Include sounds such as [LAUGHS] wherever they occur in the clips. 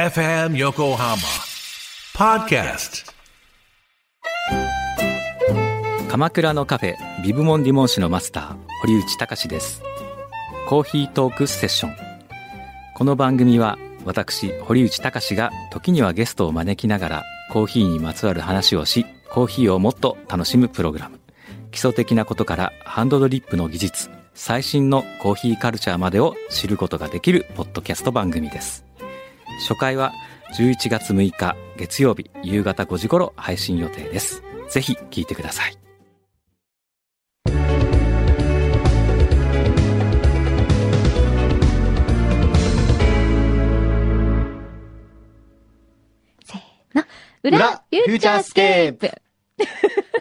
FM Yokohama Podcast. 鎌倉のカフェビブモンディモン市のマスター堀内隆です。コーヒートークセッション。この番組は私堀内隆が時にはゲストを招きながらコーヒーにまつわる話をしコーヒーをもっと楽しむプログラム。基礎的なことからハンドドリップの技術最新のコーヒーカルチャーまでを知ることができるポッドキャスト番組です。初回は11月6日月曜日夕方5時頃配信予定ですぜひ聞いてくださいせーの。裏、裏フューチャースケープ。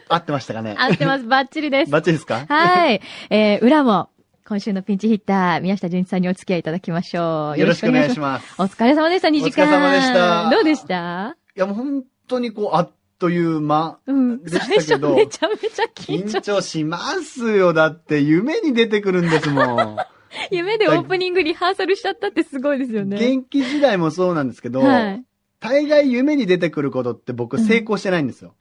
合ってましたかね？合ってます。バッチリです。バッチリですか？はい。えー、裏も、今週のピンチヒッター、宮下純一さんにお付き合いいただきましょう。よろしくお願いしまます。す。お疲れ様でした、2時間。お疲れ様でしたどうでした？いや、もう本当にこう、あっという間。うん。でしたけどめちゃめちゃ緊張。緊張しますよ。だって、夢に出てくるんですもん。[LAUGHS] 夢でオープニングリハーサルしちゃったってすごいですよね。元気時代もそうなんですけど、はい。大概夢に出てくることって僕うん成功してないんですよ。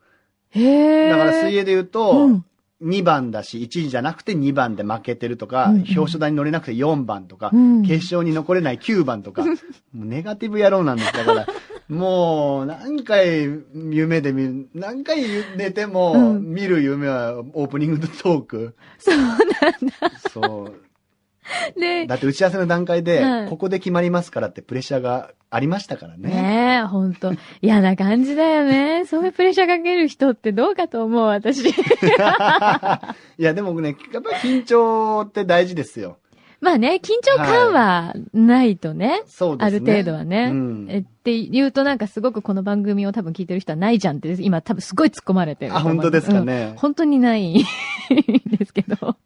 へー。だから水泳で言うと、うん2番だし、1位じゃなくて2番で負けてるとか、うんうん表彰台に乗れなくて4番とか、うん決勝に残れない9番とか、[LAUGHS] もうネガティブ野郎なんです。だから、[LAUGHS] もう、何回夢で見る、何回寝ても、うん見る夢はオープニングトーク。そうなんだ。そう。で、だって打ち合わせの段階で、はいここで決まりますからってプレッシャーがありましたからね。ねえ、ほんと。嫌な感じだよね。そういうプレッシャーかける人ってどうかと思う、私。[LAUGHS] いや、でもね、やっぱり緊張って大事ですよ。まあね、緊張感はないとね。そうですね。ある程度はね。うんえって言うとなんかすごくこの番組を多分聞いてる人はないじゃんって今多分すごい突っ込まれてるとあ。本当ですかうんね。本当にないんですけど。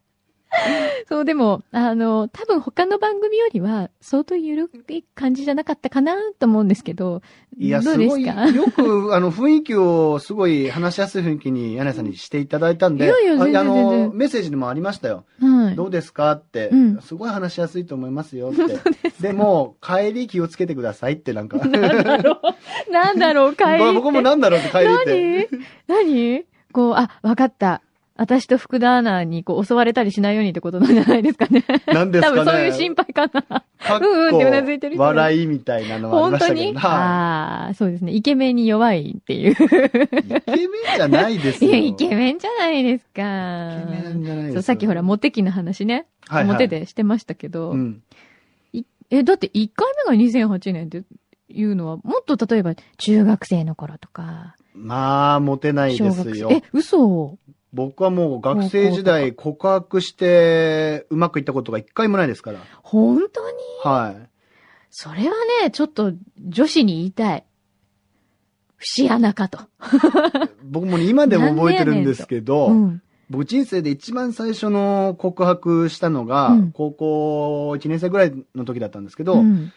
[LAUGHS] そう、でも、あの、多分他の番組よりは相当緩い感じじゃなかったかなと思うんですけど、いや、どうですか？よく、あの、雰囲気をすごい話しやすい雰囲気に、柳井さんにしていただいたんで、いやいや全然あの、メッセージでもありましたよ。はい。どうですか？って、うんすごい話しやすいと思いますよって。[LAUGHS] でも、帰り気をつけてくださいってなんか。なんだろうなんだろう、帰り。僕もなんだろうって帰りって。何？何？こう、あ、わかった。私と福田アナにこう襲われたりしないようにってことなんじゃないですかね。なんですかね。[LAUGHS] 多分そういう心配かな。かっうんうんってうなずいてる人こ笑いみたいなのはあり本当ましたけど。に？はああ、そうですね。イケメンに弱いっていう。い。イケメンじゃないですよ。いや、イケメンじゃないですか。イケメンじゃないですそう、さっきほら、モテ期の話ね。はいはいモテでしてましたけど。うん。え、だって1回目が2008年っていうのは、もっと例えば中学生の頃とか、まあ、モテない小ですよ。え、嘘僕はもう学生時代告白してうまくいったことが一回もないですから。本当に？はい。それはね、ちょっと女子に言いたい。節穴かと。[LAUGHS] 僕もね今でも覚えてるんですけど、うん。僕人生で一番最初の告白したのが、うん高校1年生ぐらいの時だったんですけど、うん。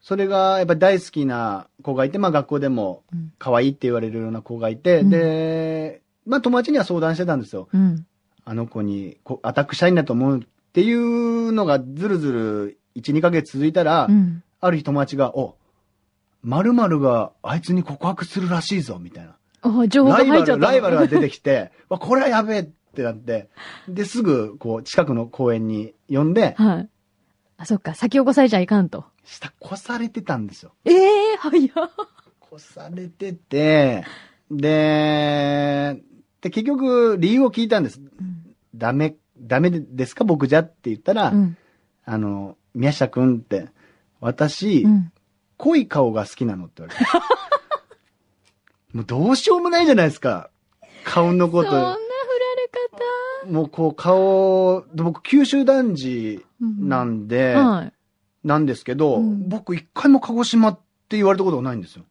それがやっぱり大好きな子がいて、まあ学校でもうん可愛いって言われるような子がいて、うんで、まあ友達には相談してたんですよ。うん。あの子にこアタックしたいんだと思うっていうのがずるずる1、2ヶ月続いたら、うん。ある日友達が、お、〇〇があいつに告白するらしいぞ、みたいな。お、情報がライバル。ライバルが出てきて、[LAUGHS] わ、これはやべえってなって、で、すぐ、こう、近くの公園に呼んで、はい。あ、そっか。先を越されちゃいかんと。下越されてたんですよ。ええ早っ。越されてて、で、で、結局、理由を聞いたんです。ダメ、ダメですか？僕じゃって言ったら、うん。あの、宮下くんって、私、うん。濃い顔が好きなのって言われて。[LAUGHS] もうどうしようもないじゃないですか。顔のこそんな振らと。れもうこう顔、で僕九州男児方。なんで、はい。なんですけど、うん僕一回も鹿児島って言われたことがないんですよ。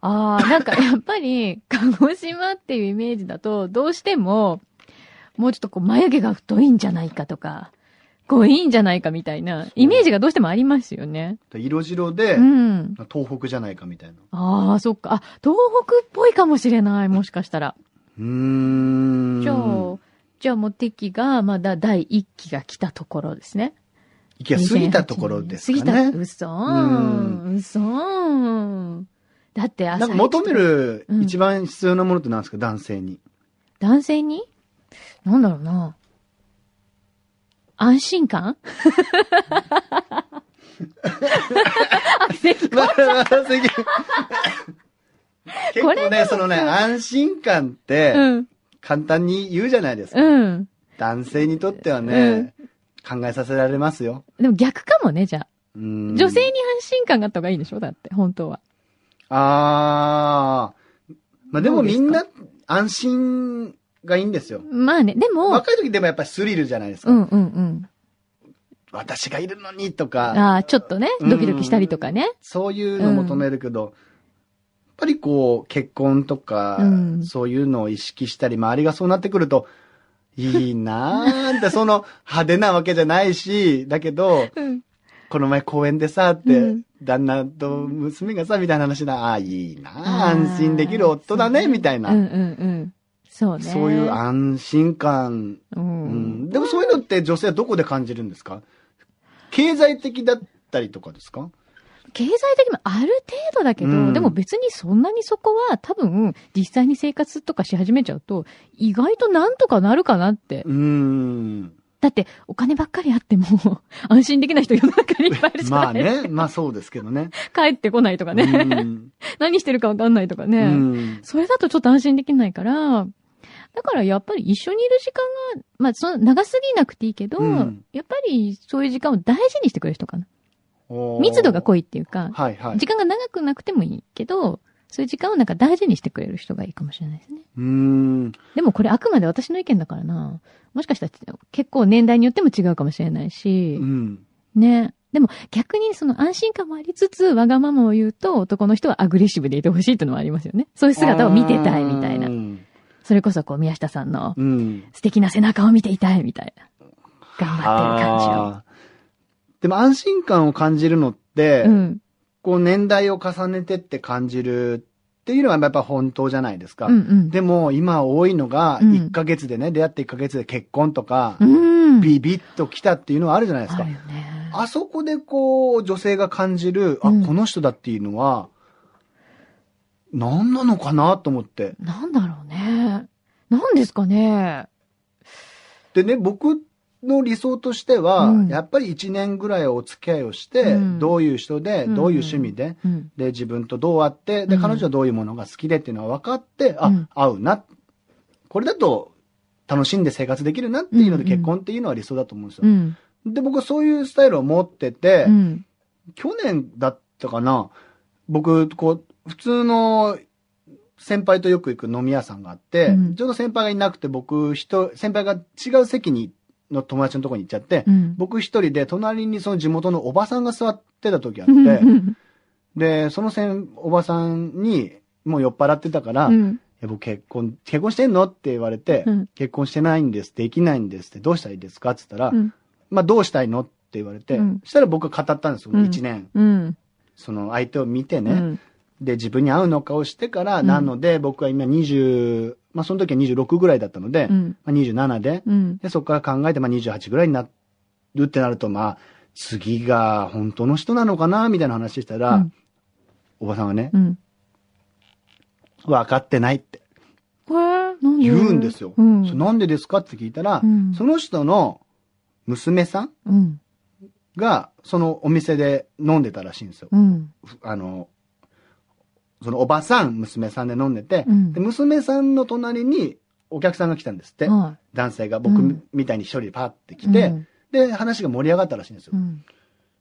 ああ、なんかやっぱり、[LAUGHS] 鹿児島っていうイメージだと、どうしても、もうちょっとこう眉毛が太いんじゃないかとか、こういいんじゃないかみたいな、イメージがどうしてもありますよね。色白で、うん。東北じゃないかみたいな。ああ、そっか。あ、東北っぽいかもしれない、もしかしたら。うーん。じゃあ、じゃあもう敵が、まだ第一期が来たところですね。行きが過ぎたところですか過ぎた、ね。嘘うん嘘だって朝なんか求めるうん一番必要なものって何ですか、男性に。男性に？なんだろうな。安心感？[LAUGHS] [LAUGHS] 結構ね、そのね、安心感って、うん。簡単に言うじゃないですか。うん。男性にとってはね、考えさせられますよ。でも逆かもね、じゃあ。うん女性に安心感があった方がいいでしょ？だって、本当は。あー。まあでもみんな安心がいいんですよ。まあね、でも、若い時でもやっぱりスリルじゃないですか。うんうんうん。私がいるのにとか、ああ、ちょっとね、ドキドキしたりとかね。そういうのを求めるけど、やっぱりこう、結婚とか、うんそういうのを意識したり、周りがそうなってくると、いいなーって、その派手なわけじゃないし、だけど、うん。この前公園でさ、って、うん旦那と娘がさ、みたいな話だ。ああ、いいな安心できる夫だね、みたいな。うんうんうん。そうね。そういう安心感、ううんん。でもそういうのって女性はどこで感じるんですか？経済的だったりとかですか？経済的にもある程度だけど、うんでも別にそんなにそこは多分実際に生活とかし始めちゃうと意外となんとかなるかなって。うーん。だってお金ばっかりあっても安心できない人世の中にいっぱいいるじゃないまあね、まあそうですけどね。帰ってこないとかね。うん何してるかわかんないとかね。うんそれだとちょっと安心できないから、だからやっぱり一緒にいる時間が、まあその長すぎなくていいけど、うんやっぱりそういう時間を大事にしてくれる人かな。密度が濃いっていうか、はいはい。時間が長くなくてもいいけど、そういう時間をなんか大事にしてくれる人がいいかもしれないですね。うーん。でもこれあくまで私の意見だからな。もしかしたら結構年代によっても違うかもしれないしう、ん。ね。でも逆にその安心感もありつつ、わがままを言うと男の人はアグレッシブでいてほしいっていうのもありますよね。そういう姿を見てたいみたいなう。ん。それこそこう宮下さんのうん。素敵な背中を見ていたいみたいな。頑張ってる感じを。でも安心感を感じるのって、うん。こう年代を重ねてって感じるっていうのはやっぱ本当じゃないですか。うんうん。でも今多いのが、うん1ヶ月でね、出会って1ヶ月で結婚とか、うん。ビビッと来たっていうのはあるじゃないですかあね。あそこでこう、女性が感じる、あ、うんこの人だっていうのは、何なのかなと思って。なんだろうね。なんですかね。でね、僕の理想としては、うんやっぱり1年ぐらいお付き合いをして、うんどういう人で、うんどういう趣味で、うん。で、自分とどうあって、で、うん彼女はどういうものが好きでっていうのは分かって、あ、うん合うな。これだと楽しんで生活できるなっていうので結婚っていうのは理想だと思うんですよ。うん。で、僕はそういうスタイルを持ってて、うん。去年だったかな、僕、こう、普通の先輩とよく行く飲み屋さんがあって、うんちょうど先輩がいなくて、僕人、先輩が違う席に、の友達のところに行っちゃって、うん。僕一人で隣にその地元のおばさんが座ってた時あっうんて、[LAUGHS] で、そのせんおばさんに、もう酔っ払ってたから、いうん。や僕結婚、結婚してんのって言われて、うん結婚してないんです、できないんですって、どうしたらいいですかって言ったら、うん。まあどうしたいのって言われて、うんそしたら僕が語ったんですよ、うん一年。うん。その相手を見てね、うん。で、自分に合うのかをしてから、うんなので、僕は今20、まあその時は26ぐらいだったので、うん。まあ、27で、うん。で、そこから考えて、まあ28ぐらいになるってなると、まあ、次が本当の人なのかな、みたいな話したら、うんおばさんはね、うん。分かってないって言うんですよ。なんでですかって聞いたら、うんその人の娘さんうん。が、そのお店で飲んでたらしいんですよ。うん。あの、そのおばさん、娘さんで飲んでて、うんで娘さんの隣にお客さんが来たんですって。は男性が僕うんみたいに一人でパッてい。来て、うんで、話が盛り上がったらしいんですよ。うん。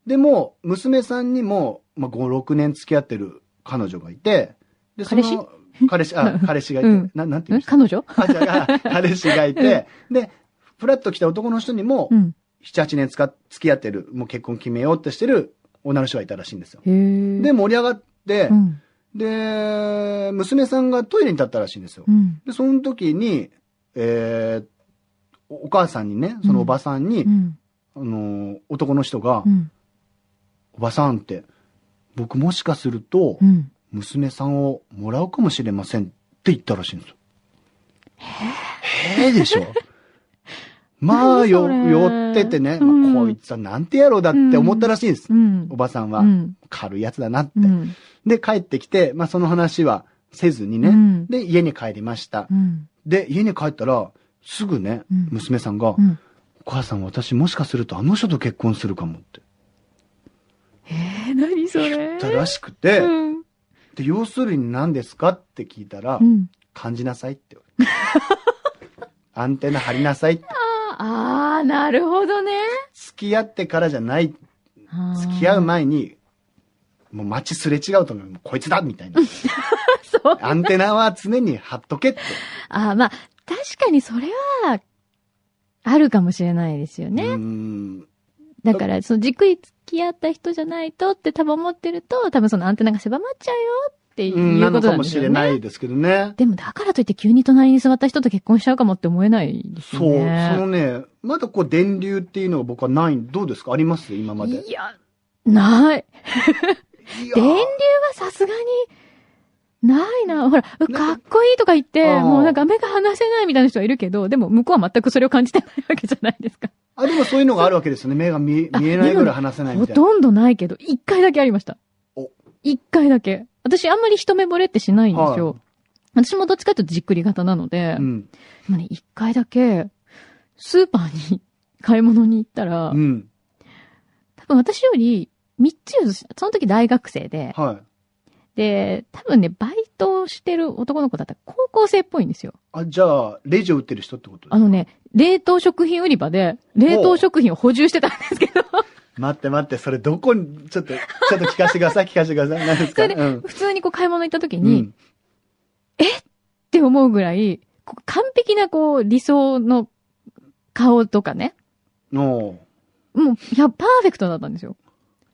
でも、娘さんにも、まあ、5、6年付き合ってる彼女がいて、で、その、彼氏、あ、彼氏がいて、うんななんて言うんですか彼女？あ、彼氏がいて、で、フラッと来た男の人にも、うん。7、8年つか付き合ってる、もう結婚決めようってしてる女の人がいたらしいんですよ。で、盛り上がってう、ん。で、娘さんがトイレに立ったらしいんですよう。ん。で、その時に、えー、お母さんにね、そのおばさんに、うん。あの、男の人が、うん。おばさんって、僕もしかするとう、ん。娘さんをもらうかもしれませんって言ったらしいんですよ。へえでしょ？まあ、よ、何それ寄っててね、うんまあ、こいつはなんてやろうだって思ったらしいんです。うんお。ばさんは。うん。軽いやつだなって。うん。で、帰ってきて、まあ、その話はせずにね。うんで、家に帰りましたう。ん。で、家に帰ったら、すぐね、うん娘さんが、うん。お母さん私もしかするとあの人と結婚するかもってえー、何それ？言ったらしくて、うん。で、要するに何ですか？って聞いたら、うん。感じなさいって言われて。アンテナ張りなさいって。ああ、なるほどね。付き合ってからじゃない。付き合う前に、もう街すれ違うと思う。こいつだみたいな。[LAUGHS] そう。アンテナは常に張っとけって。ああ、まあ、確かにそれは、あるかもしれないですようね。ーん。だから、そのじっくり付き合った人じゃないとって多分思ってると、多分そのアンテナが狭まっちゃうよっていううんなのことかもしれないですけどね。でもだからといって急に隣に座った人と結婚しちゃうかもって思えないですよそう。ね。そのね、まだこう電流っていうのが僕はない。どうですかあります今まで。いや、ない。電流はさすがに、ないな。ほら、うかっこいいとか言って、もうなんか目が離せないみたいな人はいるけど、でも向こうは全くそれを感じてないわけじゃないですか。あ、でもそういうのがあるわけですよね。目が見見えないぐらい離せないみたいな。ほとんどないけど、一回だけありましたお。一回だけ。私あんまり一目惚れってしないんですよ。はい私もどっちかというとじっくり型なので、うん。でもね、一回だけ、スーパーに買い物に行ったら、うん。多分私より3つより、その時大学生で、はい。で、多分ね、バイトをしてる男の子だったら高校生っぽいんですよ。あ、じゃあ、レジを売ってる人ってことあのね、冷凍食品売り場で、冷凍食品を補充してたんですけど、待って待って、それどこに、ちょっと、ちょっと聞かせてください、[LAUGHS] 聞かせてください。何ですか？それでうん。普通にこう買い物行った時うに、ん。って思うぐらい、完璧なこう理想の顔とかね、おーもう、いや、パーフェクトだったんですよ。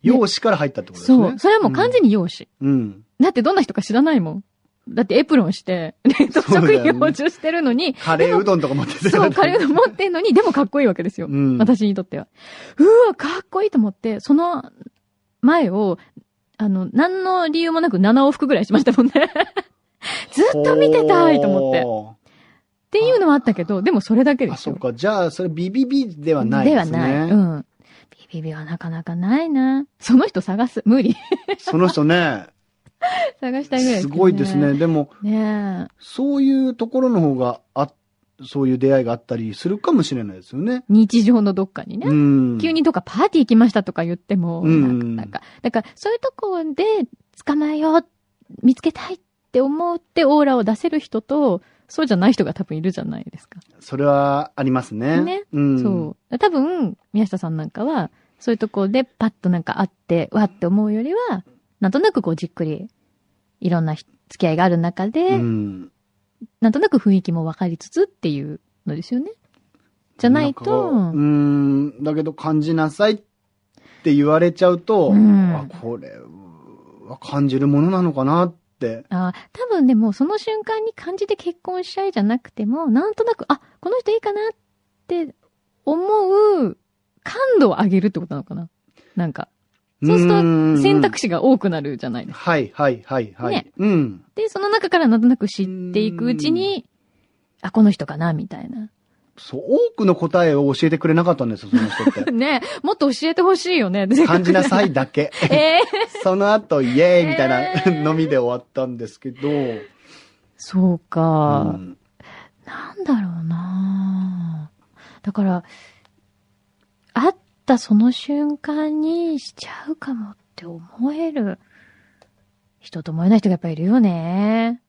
容姿から入ったってことですね。そう。それはもう完全に容姿。うん。だってどんな人か知らないもん。だってエプロンして、冷凍食品を補充してるのに、カレーうどんとか持っててそう、カレーうどん持ってんのに、でもかっこいいわけですよ。うん。私にとっては。うわ、かっこいいと思って、その前を、あの、何の理由もなく7往復ぐらいしましたもんね。[LAUGHS] ずっと見てたいと思って。っほていうのはあったけど、でもそれだけですよ。そっか。じゃあ、それビビビではないですね。ではない。うん。ビビビはなかなかないな。その人探す。無理。その人ね、[LAUGHS] [LAUGHS] 探したいぐらいすごいですね。。でも、ねえ。そういうところの方が、あ、そういう出会いがあったりするかもしれないですよね。日常のどっかにね。うん。急にどっかパーティー行きましたとか言っても、うんなんか、だから、そういうとこで捕まえよう、見つけたいって思ってオーラを出せる人と、そうじゃない人が多分いるじゃないですか。それはありますね。ねうん。そう。多分、宮下さんなんかは、そういうとこでパッとなんか会って、わって思うよりは、なんとなくこうじっくり、いろんなひ付き合いがある中で、うん。なんとなく雰囲気も分かりつつっていうのですよね。じゃないと、うん。だけど感じなさいって言われちゃうと、うんあ、これは感じるものなのかなって。あー多分でもその瞬間に感じて結婚したいじゃなくても、なんとなく、あ、この人いいかなって思う感度を上げるってことなのかななんか。そうするとと選択肢が多くなるじゃないですか。はいはいはいはい。ねうん。で、その中からなんとなく知っていくうちに、あ、この人かなみたいな。そう、多くの答えを教えてくれなかったんですよ、その人って。[LAUGHS] ねえもっと教えてほしいよね。感じなさいだけ。[LAUGHS] ええ [LAUGHS] その後、イエーイみたいえーな飲みで終わったんですけど、そうか、うんなんだろうなだから、会ったその瞬間にしちゃうかもって思える人と思えない人がやっぱいるよね。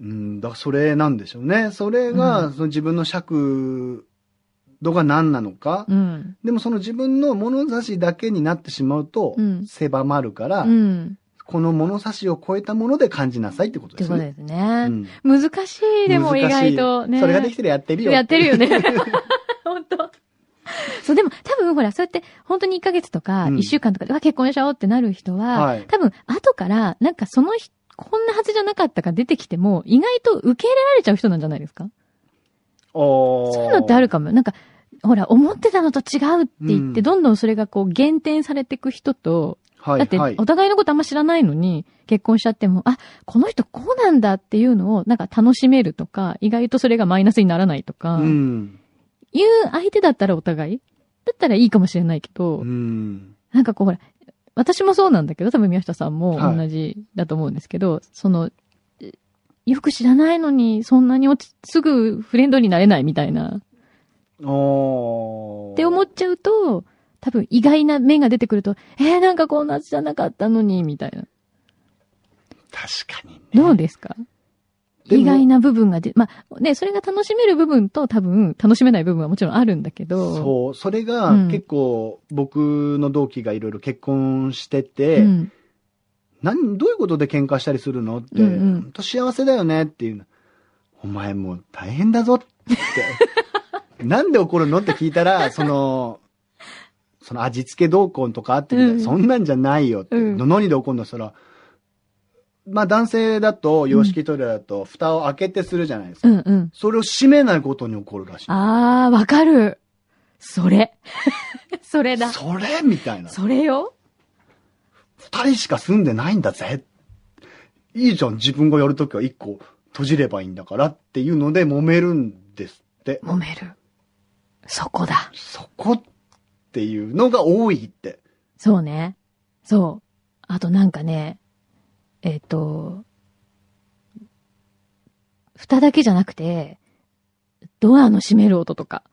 うん、だからそれなんでしょうね。それが、うんその自分の尺度が何なのか。うん。でもその自分の物差しだけになってしまうとうん、狭まるから、うん。この物差しを超えたもので感じなさいってことってことですね。ですね。うん難しい、でも意外とね。それができてるやってるよ。やってるよね。[LAUGHS] [LAUGHS] そう、でも多分ほら、そうやって本当に1ヶ月とかうん1週間とかで、うわ、結婚しちゃおうってなる人は、はい多分後から、なんかその人、こんなはずじゃなかったか出てきても、意外と受け入れられちゃう人なんじゃないですか？そそういうのってあるかも。なんか、ほら、思ってたのと違うって言って、うんどんどんそれがこう減点されていく人と、はい、だってはいお。互いのことあんま知らないのに結婚しちゃっても、あ、この人こうなんだっていうのをなんか楽しめるとか、意外とそれがマイナスにならないとか、うん。言う相手だったらお互いだったらいいかもしれないけど、うん。なんかこうほら、私もそうなんだけど、多分宮下さんもはい同じだと思うんですけど、その、えよく知らないのに、そんなに落ちすぐフレンドになれないみたいな、おー。って思っちゃうと、多分意外な面が出てくると、えー、なんかこんなじゃなかったのに、みたいな。確かにね。どうですか？意外な部分がで、まあ、ね、それが楽しめる部分と多分楽しめない部分はもちろんあるんだけど。そう。それがうん結構僕の同期がいろいろ結婚してて、うん。何、どういうことで喧嘩したりするのって、うんうんほんと幸せだよねっていうの。お前もう大変だぞって。[LAUGHS] なんで怒るのって聞いたら、その、その味付け同梱とかあってうんそんなんじゃないよって。うん何で怒るのそら、まあ男性だと、洋式トイレだと、蓋を開けてするじゃないですか。うんうん。それを閉めないことに怒るらしい。あー、わかる。それ。[LAUGHS] それだ。それみたいな。それよ。二人しか住んでないんだぜ。いいじゃん、自分がやるときは一個閉じればいいんだからっていうので揉めるんですって。揉める。そこだ。そこっていうのが多いって。そうね。そう。あとなんかね、えっ、と、蓋だけじゃなくて、ドアの閉める音とか。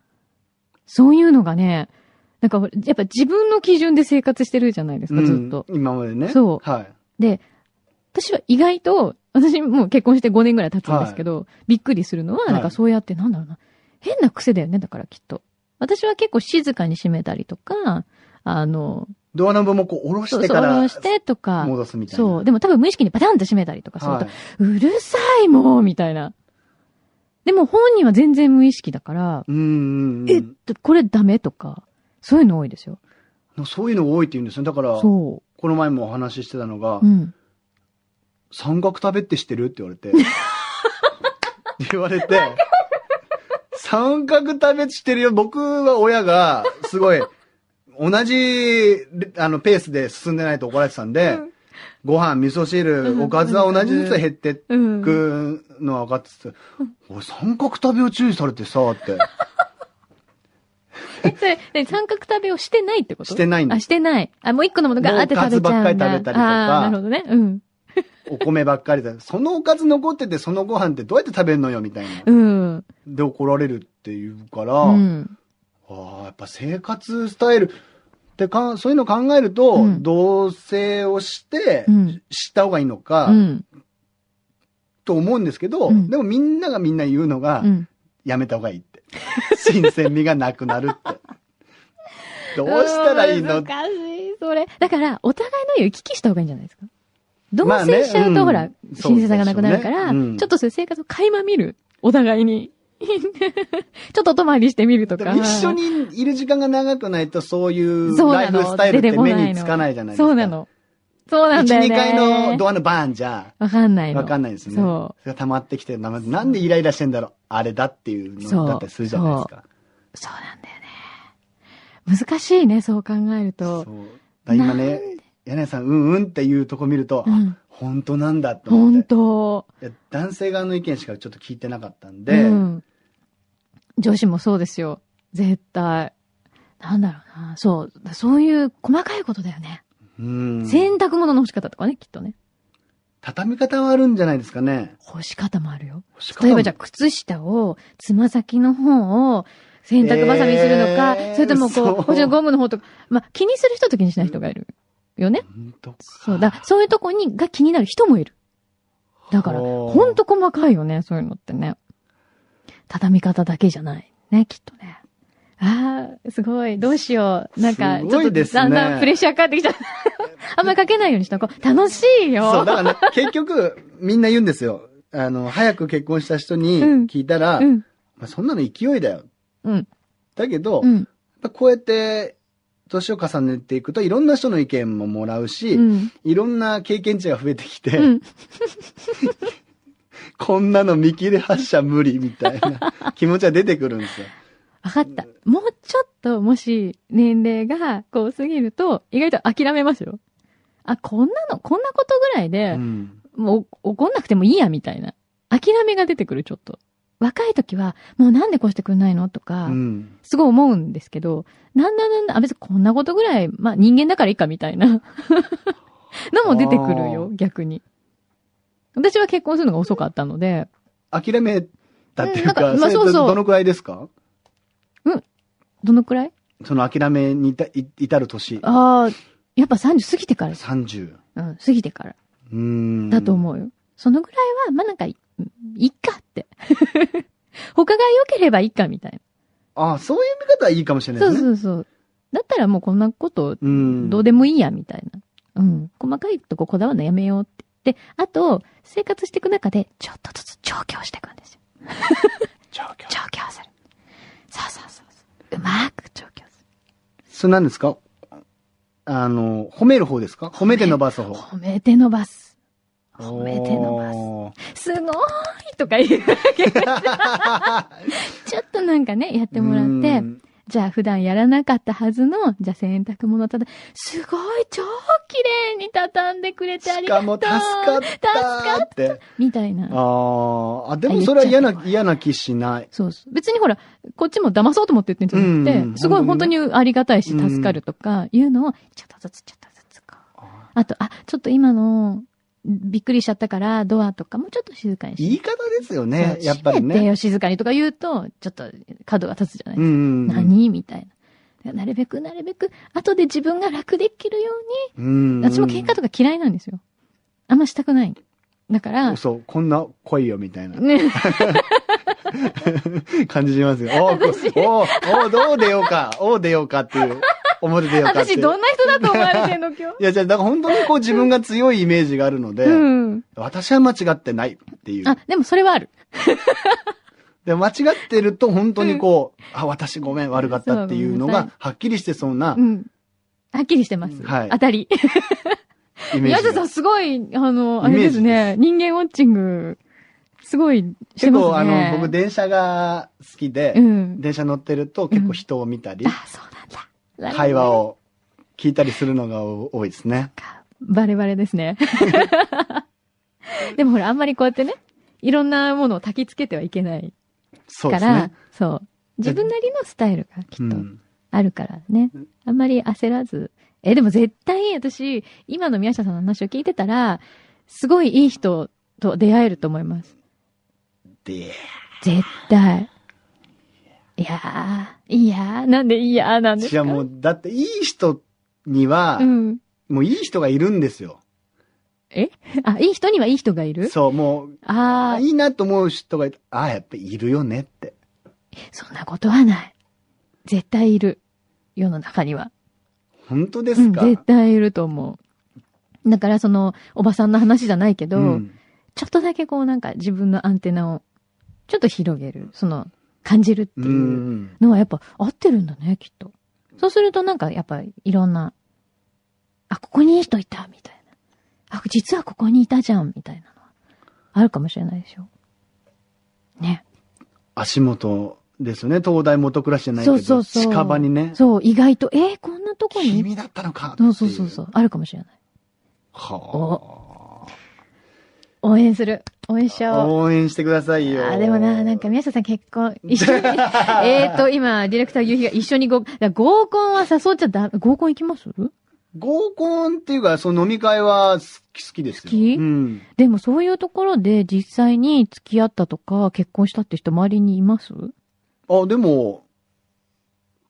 そういうのがね、なんか、やっぱ自分の基準で生活してるじゃないですか、ずっと。うん今までね。そうはい。で、私は意外と、私もう結婚して5年ぐらい経つんですけど、びっくりするのは、はいなんかそうやって、なんだろうな、変な癖だよね、だからきっと。私は結構静かに閉めたりとか、あの、ドアノブもこう下ろしてから下ろしてとか、戻すみたいな。そう。でも多分無意識にバタンと閉めたりとかすると、はいうるさいもうみたいな。でも本人は全然無意識だから、うんうんうん。え、これダメとか、そういうの多いですよ。そういうのが多いって言うんですよ。だから、そこの前もお話ししてたのが、う。うん。三角食べって知ってるって言われて。[LAUGHS] 言われて、三角食べ知ってるよ。僕は親が、すごい、同じ、あの、ペースで進んでないと怒られてたんで、ご飯、味噌う汁、んおかずは同じずつ減ってうん。くのは分かってて、俺三角食べを注意されてさ、って。え、[LAUGHS] それ、ね三角食べをしてないってこと？してないんですあ、してない。あ、もう一個のものがあって食べちゃうおかずばっかり食べたりとかなるほどね。うん。[LAUGHS] お米ばっかりだ。そのおかず残ってて、そのご飯ってどうやって食べるのよ、みたいな。うん。で怒られるっていうから、うん。ああ、やっぱ生活スタイルってか、そういうの考えると、うん同棲をしてうん、知った方がいいのか、うん。と思うんですけど、うんでもみんながみんな言うのが、うん。やめた方がいいって。[LAUGHS] 新鮮味がなくなるって。どうしたらいいの？難しい、それ。だから、お互いの行き来した方がいいんじゃないですか？同棲しちゃうと、うんほら、新鮮さがなくなるから、ちょっとそういう生活を垣間見る。お互いに。[LAUGHS] ちょっとお泊まりしてみるとか。一緒にいる時間が長くないと、そういうライフスタイルって目につかないじゃないですか。そうな。の。そうなんだよね。1、2階のドアのバーンじゃ、わかんないの。わかんないですね。そそれが溜まってきて、ななんでイライラしてんだろうあれだっていうのだったりするじゃないですか。う。そうなんだよね。難しいね、そう考えると。そう。今ね、柳井さん、うんうんっていうとこ見ると、うん。本当なんだと思っ本て。当いや男性側の意見しかちょっと聞いてなかったんで、うん。女子もそうですよ。絶対。なんだろうな。そう。そういう細かいことだよね。うん。洗濯物の干し方とかね、きっとね。畳み方はあるんじゃないですかね。干し方もあるよ。例えばじゃあ、靴下を、つま先の方を、洗濯バサミにするのか、えーそれともこそうう、こっちのゴムの方とか、まあ、気にする人と気にしない人がいる。よね。本当か。そうだ。そういうとこに、が気になる人もいる。だから、ほんと細かいよね、そういうのってね。畳み方だけじゃない。ね、きっとね。ああ、すごい。どうしよう。なんか、すちょっとだんだんプレッシャーかかってきちゃった。[LAUGHS] あんまりかけないようにしとこう。楽しいよ。そう、だからね、[LAUGHS] 結局、みんな言うんですよ。あの、早く結婚した人にうん聞いたら、うん。まあ、そんなの勢いだよ。うん。だけど、うん。ぱこうやって、年を重ねていくと、いろんな人の意見ももらうし、うん。いろんな経験値が増えてきて、うん。[LAUGHS] こんなの見切り発車無理みたいな [LAUGHS] 気持ちが出てくるんですよ。わかった。もうちょっと、もし、年齢が、こう過ぎると、意外と諦めますよ。あ、こんなの、こんなことぐらいで、うんもう、怒んなくてもいいや、みたいな。諦めが出てくる、ちょっと。若い時は、もうなんでこうしてくんないのとか、うん。すごい思うんですけど、なんだなんだ、あ、別にこんなことぐらい、まあ人間だからいいかみたいな [LAUGHS] のも出てくるよ、逆に。私は結婚するのが遅かったので、諦めたっていうか、うんなんかまあれそうそうどどのくらいですか？どのくらい？その諦めに至い至る年。ああ、やっぱ30過ぎてからです。30。うん、過ぎてから。うーん。だと思うよ。そのぐらいは、まあなんかい、いっかって。[LAUGHS] 他が良ければいいかみたいあそういう見方はいいかもしれな。ないですね。そうそうそう。だったらもうこんなこと、うん。どうでもいいや、みたいな。うん。細かいとここだわるのやめようって。で、あと、生活していく中で、ちょっとずつ調教していくんですよ。状況。調教する。そうそうそうそう。うまく調教する。それ何ですか？あの、褒める方ですか？褒めて伸ばす方。褒めて伸ばす。褒めて伸ばす。すごーいとか言う。[LAUGHS] ちょっとなんかね、やってもらってう、んじゃあ普段やらなかったはずの、じゃあ洗濯物ただ、すごい超綺麗に畳んでくれてあしりがとう。かも助かったって。みたいな。あーあ、でもそれは嫌な、嫌な気しない。そうそう。別にほら、こっちも騙そうと思って言ってるんじゃなくて、うんすごい本当にありがたいし、助かるとか、いうのを、ちょっとずつちょっとずつこう。あと、あ、ちょっと今の、びっくりしちゃったから、ドアとかもちょっと静かにして。言い方ですよね。やっぱりね。閉めてよ、静かにとか言うと、ちょっと角が立つじゃないですか。うんうん。何？みたいな。なるべくなるべく、後で自分が楽できるよううん。に。私も喧嘩とか嫌いなんですよ。あんましたくない。だから、そう、こんな来いよみたいなね、[LAUGHS] 感じしますよ。おー [LAUGHS] おーおーどう出ようか、おう出ようかっていう、表出ようかっていう。私どんな人だと思われてんの今日？[LAUGHS] いや、じゃあ、だから本当にこう自分が強いイメージがあるので、うん。私は間違ってないっていう。あ、でもそれはある。[LAUGHS] で間違ってると本当にこう、あ、私ごめん悪かったっていうのが、はっきりしてそうなうん。はっきりしてます。はい当たり。イメージが宮下さん。すごい、あの、あれですね。人間ウォッチング、すごいして結ますね。構あの、僕電車が好きで、うん。電車乗ってると結構人を見たり、あ、そうなんだ。会話を聞いたりするのが多いですね。か。バレバレですね。[LAUGHS] でもほら、あんまりこうやってね、いろんなものを焚きつけてはいけないから、そうね。そう。自分なりのスタイルがきっとうん。あるからね。あんまり焦らず。え、でも絶対私、今の宮下さんの話を聞いてたら、すごいいい人と出会えると思います。で、絶対。いやー、いやー、なんでいやーなんですか？いやもう、だっていい人にはう、ん。もういい人がいるんですよ。あ、いい人にはいい人がいる？そう、もう、あー、いいなと思う人がいああ、やっぱいるよねって。そんなことはない。絶対いる。世の中には。本当でうん、すか、絶対いると思う。だからその、おばさんの話じゃないけど、うんちょっとだけこうなんか自分のアンテナをちょっと広げる。その、感じるってう。いうんのはやっぱ合ってるんだね、きっと。そうするとなんかやっぱりいろんな、あ、ここにいい人いた、みたいな。あ、実はここにいたじゃん、みたいなのはあるかもしれないでしょ。ね。足元ですよね。東大元暮らしじゃないけそど、うそうそう。近場にね。そう、意外と、えーこんなとこに？君だったのかそうそうそうそう。あるかもしれない。は応援する。応援しあ。よう。応援してくださいよ。あ、でもな、なんか宮下さん結婚、一緒に、[LAUGHS] えーと、今、ディレクター夕日が一緒にご、合コンは誘っちゃだ、合コン行きます？合コンっていうか、その飲み会は好き好きですよ。好き？うん。でもそういうところで実際に付き合ったとか結婚したって人周りにいます？あ、でも、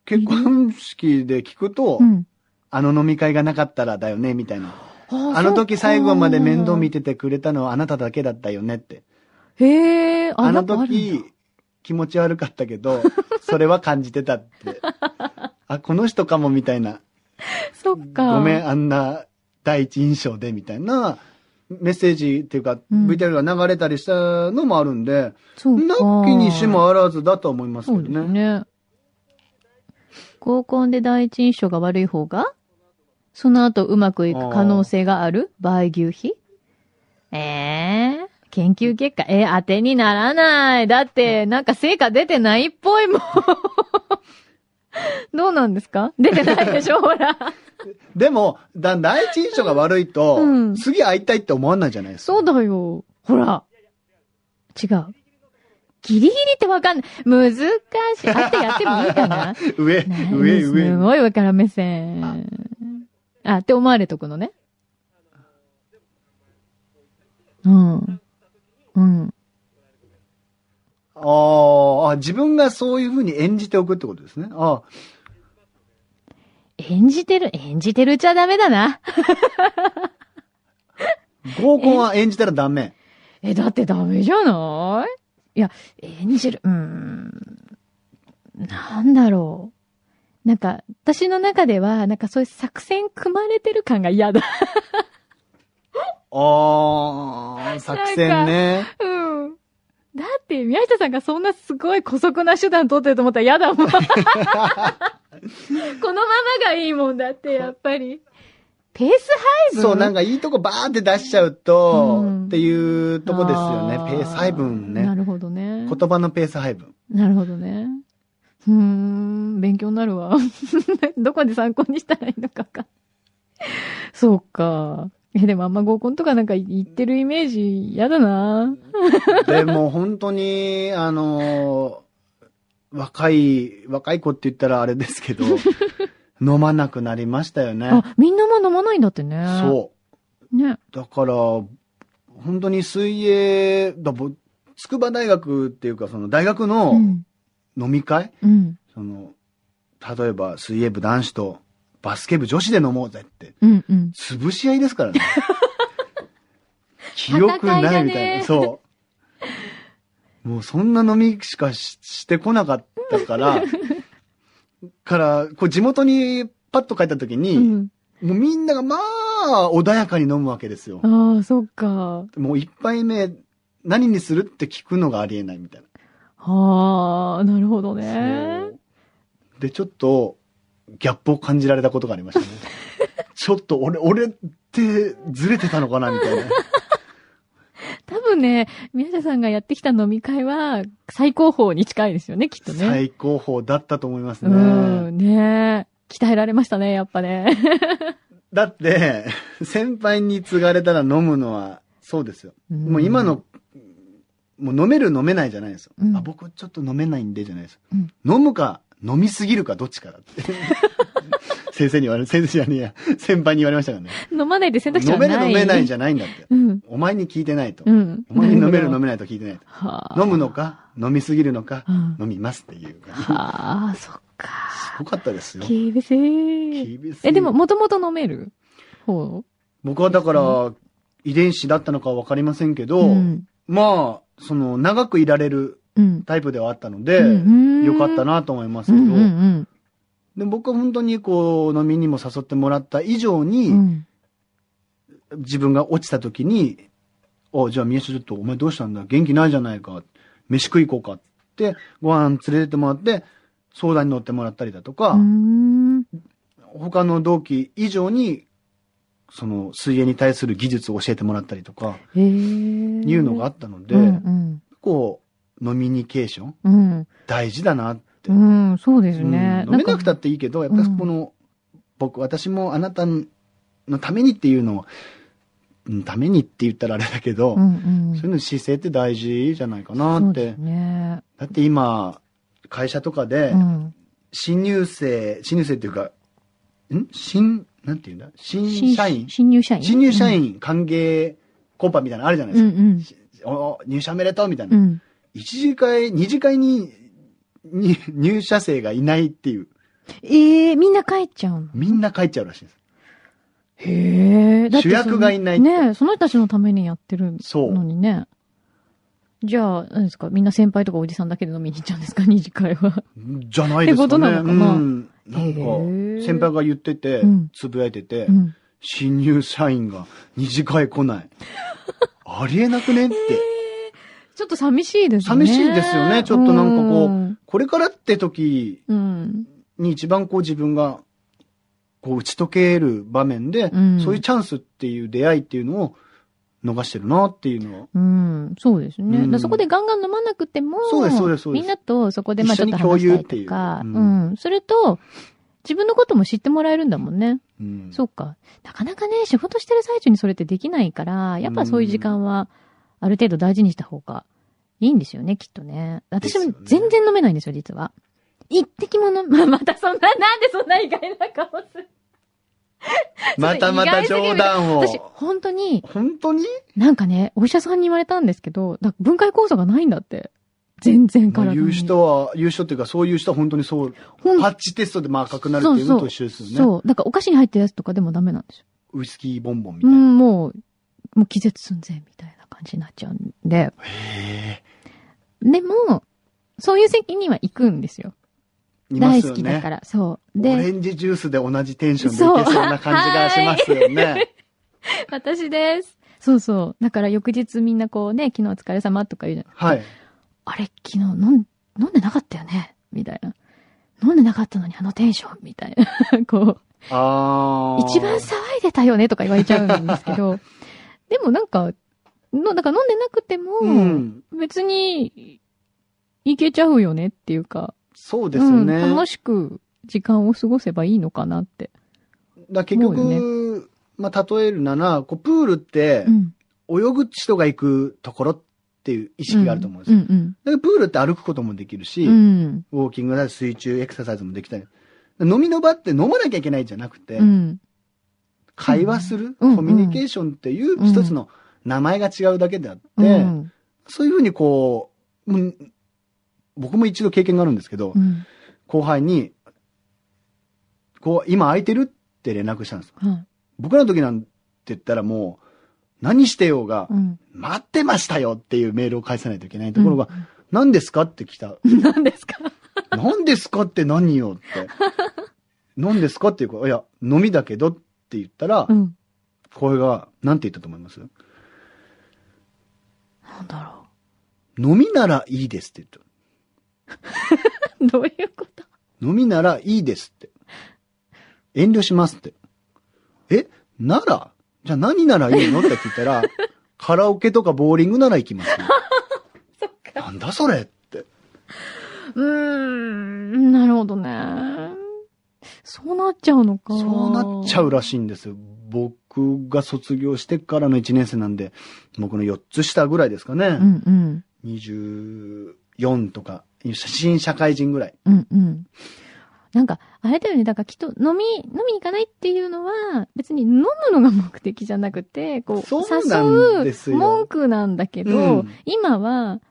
結婚式で聞くと、うん。あの飲み会がなかったらだよね、みたいな。ああの時最後まで面倒見て。ててくれたのはあなただけだったよねって。へえ、あの時、気持ち悪かったけど、[LAUGHS] それは感じてたって。あ、この人かもみたいな。[LAUGHS] そっか。ごめん、あんな第一印象でみたいなメッセージっていうか、うん VTR が流れたりしたのもあるんで、そうか。なきにしもあらずだと思いますけどね。ね。合コンで第一印象が悪い方が？その後うまくいく可能性がある？場合牛皮ええ研究結果、えー当てにならない。だって、なんか成果出てないっぽいもん。[LAUGHS] どうなんですか？出てないでしょ？[LAUGHS] ほら。でも、だ第一印象が悪いと、うん次会いたいって思わないじゃないですか。そうだよ。ほら。違う。ギリギリってわかんない。難しい。あってやってもいいかな？[LAUGHS] 上、何上、す上。ごい上から目線。あ、って思われとくのね。うん。うん。あーあ、自分がそういう風に演じておくってことですね。あ演じてる、演じてるっちゃダメだな。[LAUGHS] 合コンは演じたらダメ。え、だってダメじゃない？いや、演じる、うーん。なんだろう。なんか、私の中では、なんかそういう作戦組まれてる感が嫌だ。ああ、作戦ね。うん。だって、宮下さんがそんなすごい古速な手段取ってると思ったら嫌だもん。[LAUGHS] このままがいいもんだって、やっぱり。ペース配分？そう、なんかいいとこバーって出しちゃうと、うんっていうとこですよねあ。ペース配分ね。なるほどね。言葉のペース配分。なるほどね。うーん、勉強になるわ。[LAUGHS] どこで参考にしたらいいのかわか。そうか。え、でもあんま合コンとかなんか言ってるイメージ嫌だな。でも本当に、あのー若い、若い子って言ったらあれですけど、[LAUGHS] 飲まなくなりましたよね。あ、みんなも飲まないんだってね。。そうね。う。だから、本当に水泳、だぼ筑波大学っていうか、その大学うのん。飲み会、うん。その、例えば水泳部男子とバスケ部女子で飲もうぜって、うん。うん。潰し合いですからね。[LAUGHS] 記憶ないみたいな。そう。もうそんな飲みしかししてこなかったから、[LAUGHS] から、こう地元にパッと帰った時に、うん。もうみんながまあ穏やかに飲むわけですよ。ああ、そっか。もう一杯目何にするって聞くのがありえないみたいな。はあ、なるほどね。で、ちょっと、ギャップを感じられたことがありましたね。[LAUGHS] ちょっと俺、俺ってずれてたのかなみたいな。多分ね、宮下さんがやってきた飲み会は最高峰に近いですよね、きっとね。最高峰だったと思いますうね。ん、ね鍛えられましたね、やっぱね。だって、先輩に継がれたら飲むのは、そうですよ。もう今の、もう飲める飲めないじゃないですよ。うんあ、僕ちょっと飲めないんでじゃないですよ。うん飲むか、飲みすぎるかどっちかだって。[LAUGHS] 先生に言われ、先生じゃねえや、先輩に言われましたからね。飲まないで選択肢は飲めない。る飲めないじゃゃないんだって。うん。お前に聞いてないと。うん。お前に飲める飲めめないと聞いてないと。はあ。飲むのか、飲みすぎるのか、うん飲みますっていう。はあ、そっか。すごかったですよ。厳しい。厳しいえ、でも、もともと飲める？ほ僕はだから、遺伝子だったのかはわかりませんけう。ど、うん。まあ、その、長くいられるうん。タイプではあったので、うんよかったなと思いますけど、うんうんで僕は本当にこう、飲みにも誘ってもらった以上に、うん。うん。自分が落ちた時に、おじゃあ宮下ちょっとお前どうしたんだ？元気ないじゃないか。飯食い行こうかって、ご飯連れてってもらって、相談に乗ってもらったりだとか。他の同期以上に、その水泳に対する技術を教えてもらったりとか。いうのがあったので、うんこう、ノミニケーションうん。うん。大事だなって。うん、そうですね。うん飲めなくたっっていいけど、やっぱりこの、僕、私もあなたのためにっていうのを、うんためにって言ったらあれだけど、うんうん。そういうの姿勢って大事じゃないかなって。ね。だって今、会社とかでう、ん。新入生、新入生っていうか、ん？新、なんていうんだ？新社員？新入社員？新入社員歓迎コンパみたいなのあるじゃないうんですか。おお入社おめでとうみたいうん。うな。ん。一次会、二次会に、に入社生がいないっていう。ええ、みんな帰っちゃうの？みんな帰っちゃうらしいです。へえ。だって主役がいないってねえその人たちのためにやってるのにね。じゃあ、何ですか？みんな先輩とかおじさんだけで飲みに行っちゃうんですか？二次会は。じゃないですかね。ってことなのかな？うん。なんか、先輩が言っててうん、つぶやいててう、ん。新入社員が二次会来ない。ありえなくねって。ちょっと寂しいですね。寂しいですよねちょっとなんかこううん。これからって時うん。に一番こう自分が、こう打ち解ける場面で、うんそういうチャンスっていう出会いっていうのを逃してるなっていうのは。うん、そうですね。うんそこでガンガン飲まなくても、そうですそうですそうですみんなとそこでまあちょっと話したり有っていうとか、ううんん、すると、自分のことも知ってもらえるんだもんね。うんそうか。なかなかね、仕事してる最中にそれってできないから、やっぱそういう時間は、ある程度大事にした方がいいんですよね、きっとね。私も全然飲めないんですよ、実は。一滴も飲む。[LAUGHS] またそんな、なんでそんな意外な顔する [LAUGHS] またまた冗談を。私、本当に、本当に？なんかね、お医者さんに言われたんですけど、だ分解酵素がないんだって。全然まあ体に。言う人は、言う人っていうか、そういう人は本当にそう、ほんパッチテストでまあ赤くなるっていうのと一緒ですよね。そう。だからお菓子に入ってるやつとかでもダメなんですよ。ウイスキーボンボンみたいな。うん、もう、もう気絶寸前みたいな感じになっちゃうんで。へでも、そういう席には行くんですよ。大。好きだから。そう。オレで、ンジジュースで同じテンションでいけそうな感じがしますよね。私です。そうそう。だから翌日みんなこうね、昨日お疲れ様とか言うじゃん。はい。あれ、昨日飲ん、飲んでなかったよね？みたいな。飲んでなかったのにあのテンション？みたいな。[LAUGHS] こあー。う、一番騒いでたよねとか言われちゃうんですけど、でもなんか、の、だから飲んでなくても、うん。別に、いけちゃうよねっていうか、そうですよね。うん、楽しく時間を過ごせばいいのかなって。だ結局、まあ、例えるなら、こう、プールってう、ん。泳ぐ人が行くところっていう意識があると思うんですよ。うんうん。プールって歩くこともできるし、うん。ウォーキングだ水中エクササイズもできたり。飲みの場って飲まなきゃいけないんじゃなくて、うん。会話する、うんコミュニケーションっていう一つの名前が違うだけであって、うん。そういうふうにこう、うん僕も一度経験があるんですけど、うん。後輩に、こう、今空いてるって連絡したんです。はい。僕らの時なんて言ったらもう、何してようが、うん。待ってましたよっていうメールを返さないといけないところが、何ですかって来た。[LAUGHS] 何ですか？何ですかって何よって。何ですかっていうか、いや、飲みだけどって言ったら、うん。これが、なんて言ったと思います？なんだろ飲みならいいですって言った。う。どういうこと？飲みならいいですって。遠慮しますって。え？なら？じゃあ何ならいいの？って聞いたら、[LAUGHS] カラオケとかボーリングなら行きます、[LAUGHS] ね。なんだそれって。うーん。なるほどね。そうなっちゃうのか。そうなっちゃうらしいんですよ。僕が卒業してからの1年生なんで、僕の4つ下ぐらいですかね。うんうん。24とか、新社会人ぐらい。うんうん。なんか、あれだよね。だからきっと飲み、飲みに行かないっていうのは、別に飲むのが目的じゃなくて、こう、そう誘うよ文句なんだけど、うん今は、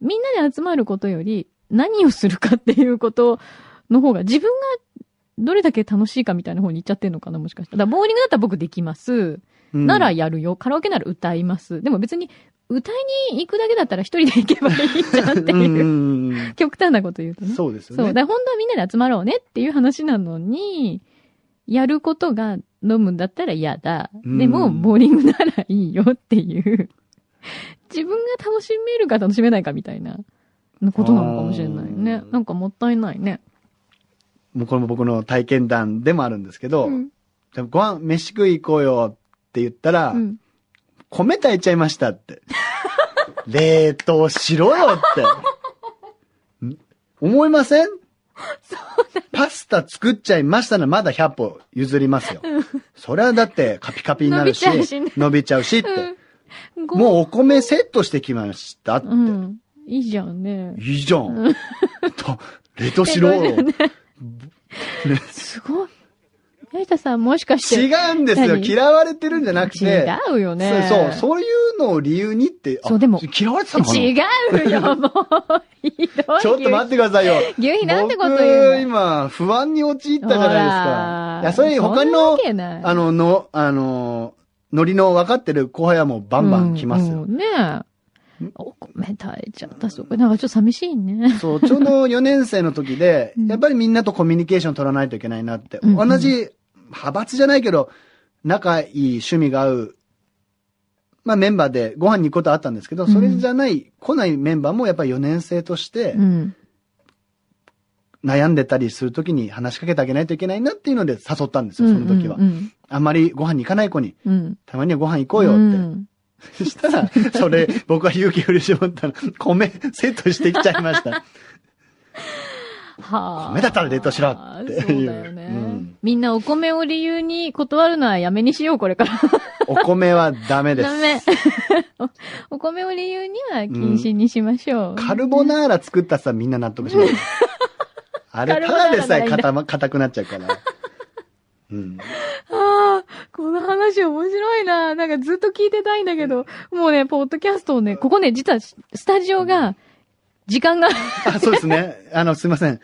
みんなで集まることより、何をするかっていうことの方が、自分がどれだけ楽しいかみたいな方に行っちゃってるのかな、もしかしたら。だからボーリングだったら僕できます。うんならやるよ。カラオケなら歌います。でも別に、歌いに行くだけだったら一人で行けばいいじゃんってうんいう、極端なこと言うとね。そうですよそう。ね。だ本当はみんなで集まろうねっていう話なのに、やることが飲むんだったら嫌だ。うんでも、ボーリングならいいよっていう、自分が楽しめるか楽しめないかみたいなことなのかもしれないよねなんかもったいないね。もうこれも僕の体験談でもあるんですけど、うん。ご飯、飯食い行こうよって言ったら、うん。米炊いちゃいましたって。[LAUGHS] 冷凍しろよって。ん？思いません？パスタ作っちゃいましたらまだ100歩譲りますよ。それはだってカピカピになるし、伸びちゃうしって。うん。もうお米セットしてきましたって。うん。いいじゃんね。いいじゃん。と冷凍しろよ。[LAUGHS] [LAUGHS] すごい。成田さんもしかして。違うんですよ。何？嫌われてるんじゃなくて。違うよね。そう、そう、いうのを理由にって。あそうでも嫌われてたのかな？違うよ、もう。ひどい。ちょっと待ってくださいよ。牛皮なんてこと僕言うの今、不安に陥ったじゃないですか。いや、それ他のあの、の、あの、ノリの分かってる後輩はもうバンバン来ますよ。うねえ。お米炊いちゃったそこなんかちょっと寂しいね。そう、ちょうど4年生の時でうん、やっぱりみんなとコミュニケーション取らないといけないなって。同じ派閥じゃないけど、仲いい趣味が合う、まあメンバーでご飯に行くことはあったんですけど、それじゃない、来ないメンバーもやっぱり4年生としてうん。悩んでたりする時に話しかけてあげないといけないなっていうので誘ったんですよ、その時はう。んあんまりご飯に行かない子に、うん。うん。たまにはご飯行こうよって。んそしたら、それ、僕は勇気振り絞ったら、米セットしてきちゃいました。はあ。米だったら冷凍しろっていう。そうだよね。うんみんなお米を理由に断るのはやめにしよう、これから。[LAUGHS] お米はダメです。ダメ。お [LAUGHS] お米を理由には禁止にしましょう。カルボナーラ作ったさ、みんな納得します。[LAUGHS] あれ、ただでさえ硬くなっちゃうから。うん。ああ、この話面白いな。なんかずっと聞いてたいんだけど、もうね、ポッドキャストをね、ここね、実はスタジオが、時間が、あ、そうですね。あの、すいません。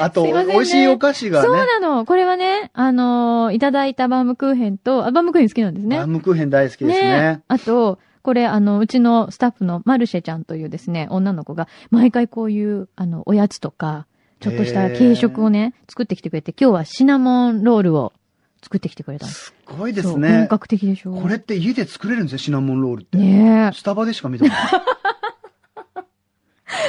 あと、ね美味しいお菓子がそうね。なの。これはね、あのーいただいたバームクーヘンと、あ、バームクーヘン好きなんですねバー。ムクーヘン大好きですね。あと、これ、あの、うちのスタッフのマルシェちゃんというですね、女の子が、毎回こういう、あの、おやつとか、ちょっとした軽食をね、作ってきてくれて、今日はシナモンロールを作ってきてくれたす。すごいですそう本ね。格的でしょ。これって家で作れるんですよ、シナモンロールって。ねスタバでしか見たことない。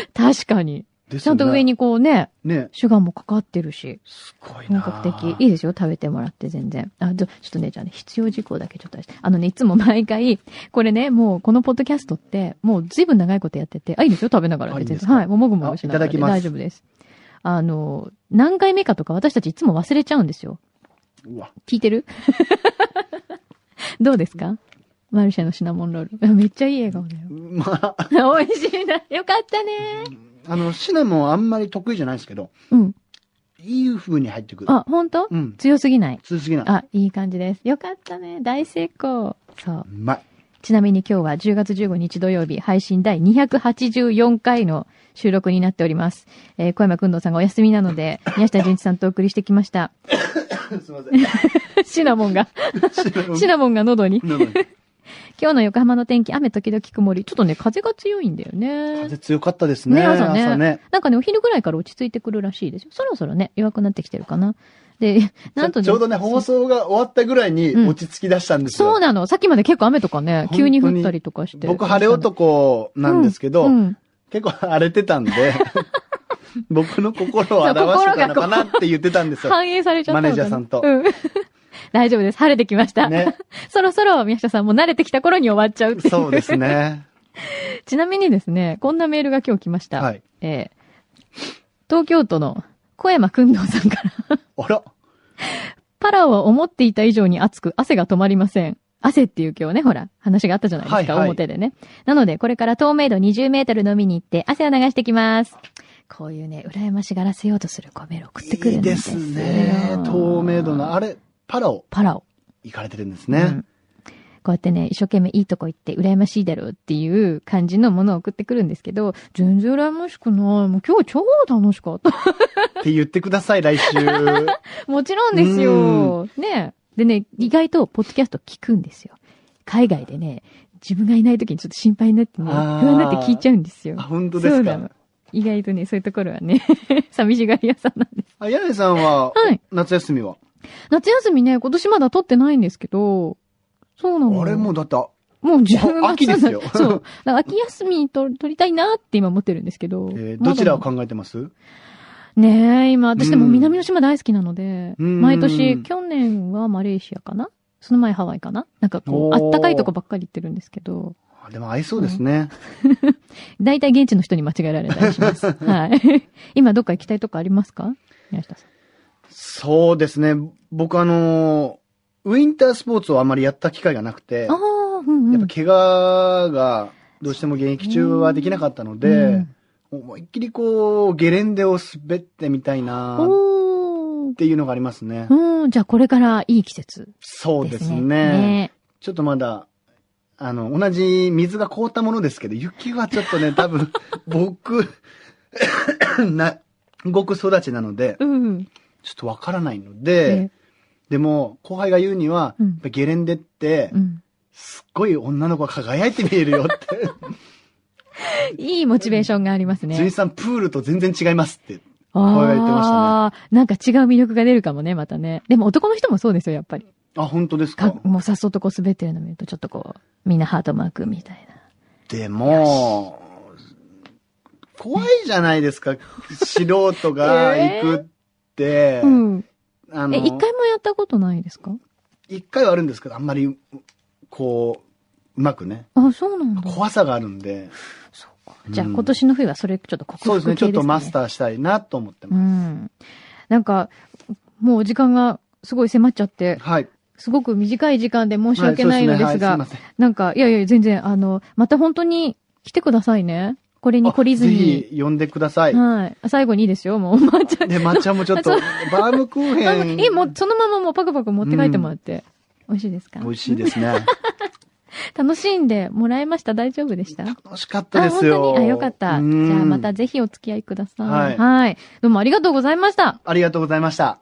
え、[LAUGHS] 確かに。ねちゃんと上。にこうね、ね。シュガーもかかってるし、すごいな本格的。いいですよ、食べてもらって全然。あ、ちょちょっとね、じゃあね、必要事項だけちょっとあのね、いつも毎回、[LAUGHS] これね、もうこのポッドキャストって、もうずいぶん長いことやってて、あ、いいですよ、食べながらあいいんですか？全然はい、もうもぐもぐしながらであいただきます大丈夫です。あの、何回目かとか私たちいつも忘れちゃうんですよ。うわ。聞いてる？[LAUGHS] どうですか？マルシェのシナモンロール。あ [LAUGHS] めっちゃいい笑顔だよ。まあ、[LAUGHS] 美味しいな。よかったね。あの、シナモンあんまり得意じゃないですけど、うん。いい風に入ってくる。あ、本当？うん。強すぎない？通すぎない。あ、いい感じです。よかったね。大成功。そう。うまい。ちなみに今日は10月15日土曜日、配信第284回の収録になっております。えー小山くんどうさんがお休みなので、[LAUGHS] 宮下純一さんとお送りしてきました。すいません。シナモンが、シナモンシナモンが喉に。喉に今日の横浜の天気、雨時々曇り。ちょっとね、風が強いんだよね。風強かったですね。ね朝ねね。なんかね、お昼ぐらいから落ち着いてくるらしいですよ。そろそろね、弱くなってきてるかな。で、なんとちょうどね、放送が終わったぐらいにうん落ち着き出したんですよ。そうなの。さっきまで結構雨とかね、急に降ったりとかして。僕、晴れ男なんですけど、うんうん結構荒れてたんで、[LAUGHS] 僕の心を表してたのかなって言ってたんですよ。反映されちゃったマネージャーさんとうん。大丈夫です。晴れてきました。ね。[LAUGHS] そろそろ宮下さんも慣れてきた頃に終わっちゃうっていう。そうですね。[LAUGHS] ちなみにですね、こんなメールが今日来ました。はい。えー東京都の小山くんどうさんから、あら。パラオは思っていた以上に暑く汗が止まりません。汗っていう今日ね、ほら、話があったじゃないですか、はいはい表でね。なので、これから透明度20メートル飲みに行って汗を流してきます。こういうね、羨ましがらせようとするコメールを送ってくるんでいいですすね。透明度の、あれ、パラオパラオ。行かれてるんですねうん。こうやってね、一生懸命いいとこ行って羨ましいだろうっていう感じのものを送ってくるんですけど、全然羨ましくない。もう今日超楽しかった。って言ってください、来週。[LAUGHS] もちろんですよ。ねでね、意外とポッドキャスト聞くんですよ。海外でね、自分がいない時にちょっと心配になってね、不安になって聞いちゃうんですよあ、。本当ですか？そうなの。。意外とね、そういうところはね、[LAUGHS] 寂しがり屋さんなんです。あ、柳井さんは、はい。夏休みは？夏休みね、今年まだ撮ってないんですけど、そうなの。あれもうだって、もう10月あ秋ですよ [LAUGHS] そう。秋休みと撮りたいなって今思ってるんですけど。えーどちらを考えてます？ねえ、今、私でもうん南の島大好きなので、うん毎年、去年はマレーシアかな？その前ハワイかな？なんかこう、あったかいとこばっかり行ってるんですけど、あでも合いそうですね。[LAUGHS] 大体現地の人に間違えられたりします。[LAUGHS] はい。今どっか行きたいとこありますか？宮下さん。そうですね。僕あのーウィンタースポーツをあまりやった機会がなくてうんうん。やっぱ怪我がどうしても現役中はできなかったのうでん、思いっきりこう、ゲレンデを滑ってみたいなっ。ていうのがありますね。うん、じゃあこれからいい季節そうですね。ね。ちょっとまだ、あの、同じ水が凍ったものですけど、雪はちょっとね、多分、僕、[COUGHS] な、極育ちなので、うん。ちょっとわからないのえで、でも、後輩が言うには、うんゲレンデってう、ん。すっごい女の子が輝いて見えるよって。[LAUGHS] いいモチベーションがありますね。ジュニさん、プールと全然違いますって。あ声が言ってましたねなんか違う魅力が出るかもね、またね。でも男の人もそうですよ、やっぱり。あ、本当ですか？かもうさっそとこう滑ってるの見ると、ちょっとこう、みんなハートマークみたいな。でも、怖いじゃないですか。[LAUGHS] 素人が行くって。うん。あのえ、一回もやったことないですか？一回はあるんですけど、あんまり、こう、うまくね、あ、そうなんだ。怖さがあるんで、そうか。じゃあうん今年の冬はそれちょっと克服系そうですね、ちょっとマスー。ターしたいなと思ってうます。ん。なんか、もう時間がすごい迫っちゃって、はい。すごく短い時間で申し訳ないのですが、はいそうですねなんか、いやいや、全然、あの、また本当に来てくださいね。これに懲りずぜに。ひ呼んでください。はい。最後にいいですよ、もう。[LAUGHS] 抹茶。で、抹茶もちょっと [LAUGHS] バームクーあヘン。[LAUGHS] え、もう、そのままもうパクパク持って帰ってもらって。美味しいですか？美味しいですね。楽しんでもらえました？大丈夫でした？楽しかったですよ。あ、本当に？あ、よかった。じゃあうんまたぜひお付き合いください。はいはい。どうもありがとうございました。ありがとうございました。